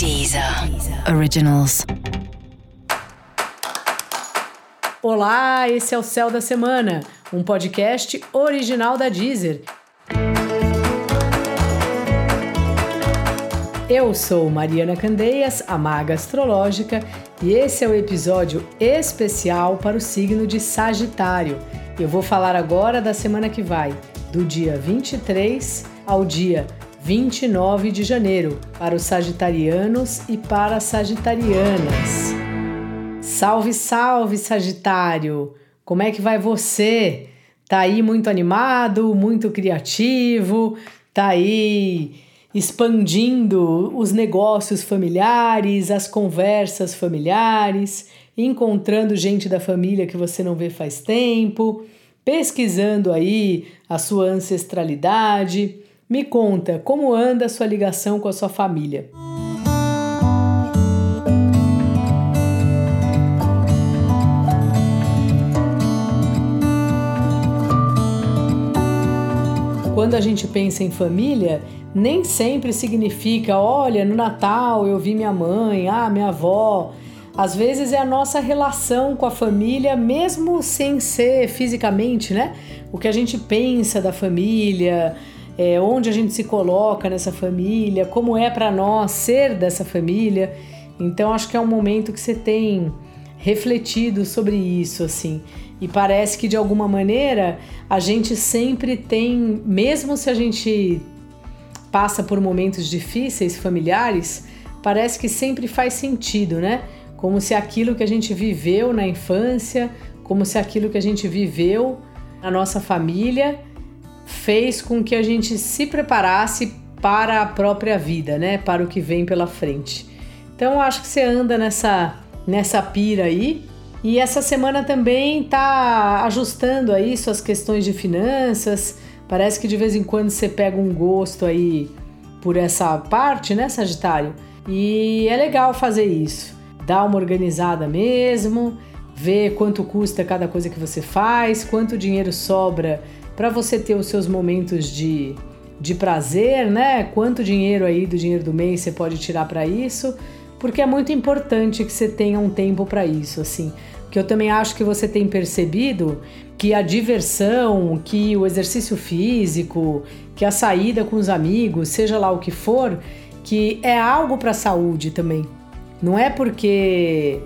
Deezer Originals. Olá, esse é o Céu da Semana, um podcast original da Deezer. Eu sou Mariana Candeias, a maga astrológica, e esse é o episódio especial para o signo de Sagitário. Eu vou falar agora da semana que vai, do dia 23 ao dia 29 de janeiro, para os sagitarianos e para as sagitarianas. Salve, salve, Sagitário! Como é que vai você? Tá aí muito animado, muito criativo, tá aí expandindo os negócios familiares, as conversas familiares, encontrando gente da família que você não vê faz tempo, pesquisando aí a sua ancestralidade. Me conta como anda a sua ligação com a sua família. Quando a gente pensa em família, nem sempre significa, olha, no Natal eu vi minha mãe, ah, minha avó. Às vezes é a nossa relação com a família, mesmo sem ser fisicamente, né? O que a gente pensa da família, é, onde a gente se coloca nessa família, como é para nós ser dessa família. Então acho que é um momento que você tem refletido sobre isso, assim. E parece que de alguma maneira a gente sempre tem, mesmo se a gente passa por momentos difíceis familiares, parece que sempre faz sentido, né? Como se aquilo que a gente viveu na infância, como se aquilo que a gente viveu na nossa família fez com que a gente se preparasse para a própria vida, né? Para o que vem pela frente. Então acho que você anda nessa nessa pira aí. E essa semana também tá ajustando aí suas questões de finanças. Parece que de vez em quando você pega um gosto aí por essa parte, né, Sagitário? E é legal fazer isso. Dar uma organizada mesmo, ver quanto custa cada coisa que você faz, quanto dinheiro sobra para você ter os seus momentos de, de prazer, né? Quanto dinheiro aí do dinheiro do mês você pode tirar para isso, porque é muito importante que você tenha um tempo para isso, assim. Que eu também acho que você tem percebido que a diversão, que o exercício físico, que a saída com os amigos, seja lá o que for, que é algo para a saúde também. Não é porque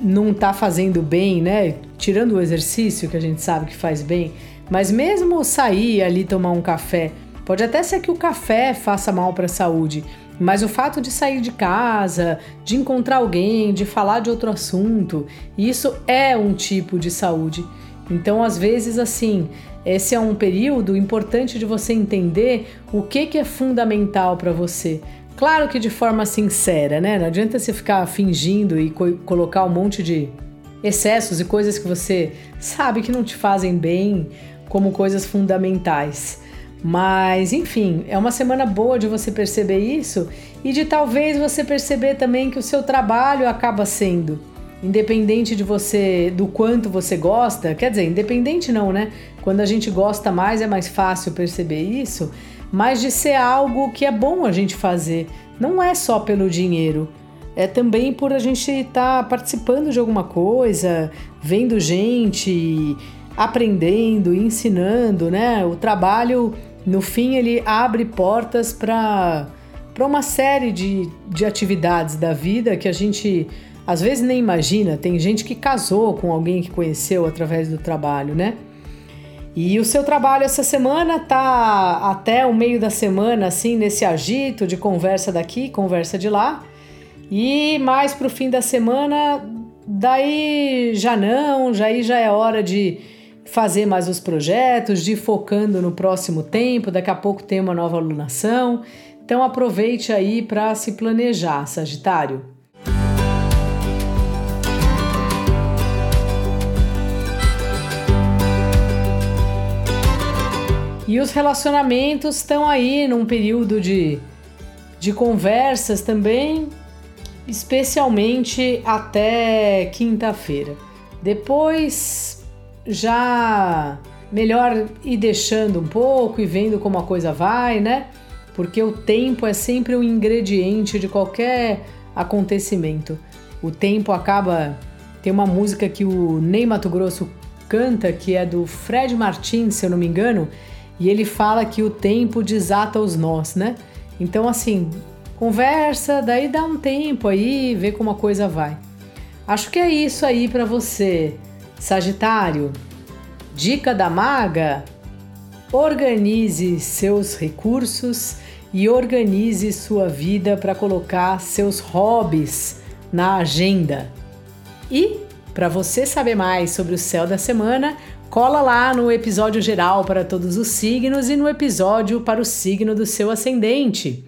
não tá fazendo bem, né? Tirando o exercício que a gente sabe que faz bem, mas mesmo sair ali tomar um café, pode até ser que o café faça mal para a saúde, mas o fato de sair de casa, de encontrar alguém, de falar de outro assunto, isso é um tipo de saúde. Então, às vezes, assim, esse é um período importante de você entender o que, que é fundamental para você. Claro que de forma sincera, né? Não adianta você ficar fingindo e co colocar um monte de excessos e coisas que você sabe que não te fazem bem como coisas fundamentais. Mas, enfim, é uma semana boa de você perceber isso e de talvez você perceber também que o seu trabalho acaba sendo, independente de você, do quanto você gosta, quer dizer, independente não, né? Quando a gente gosta mais é mais fácil perceber isso, mas de ser algo que é bom a gente fazer. Não é só pelo dinheiro, é também por a gente estar tá participando de alguma coisa, vendo gente, aprendendo, ensinando, né? O trabalho, no fim, ele abre portas para para uma série de, de atividades da vida que a gente às vezes nem imagina. Tem gente que casou com alguém que conheceu através do trabalho, né? E o seu trabalho essa semana tá até o meio da semana, assim, nesse agito de conversa daqui, conversa de lá. E mais para o fim da semana, daí já não, já aí já é hora de fazer mais os projetos, de ir focando no próximo tempo, daqui a pouco tem uma nova alunação. Então aproveite aí para se planejar, Sagitário. E os relacionamentos estão aí num período de, de conversas também, especialmente até quinta-feira. Depois já melhor ir deixando um pouco e vendo como a coisa vai, né? porque o tempo é sempre um ingrediente de qualquer acontecimento. O tempo acaba. Tem uma música que o Ney Mato Grosso canta, que é do Fred Martins, se eu não me engano, e ele fala que o tempo desata os nós, né? Então, assim, conversa, daí dá um tempo aí, vê como a coisa vai. Acho que é isso aí para você, Sagitário. Dica da maga: organize seus recursos e organize sua vida para colocar seus hobbies na agenda. E para você saber mais sobre o céu da semana, cola lá no episódio geral para todos os signos e no episódio para o signo do seu ascendente.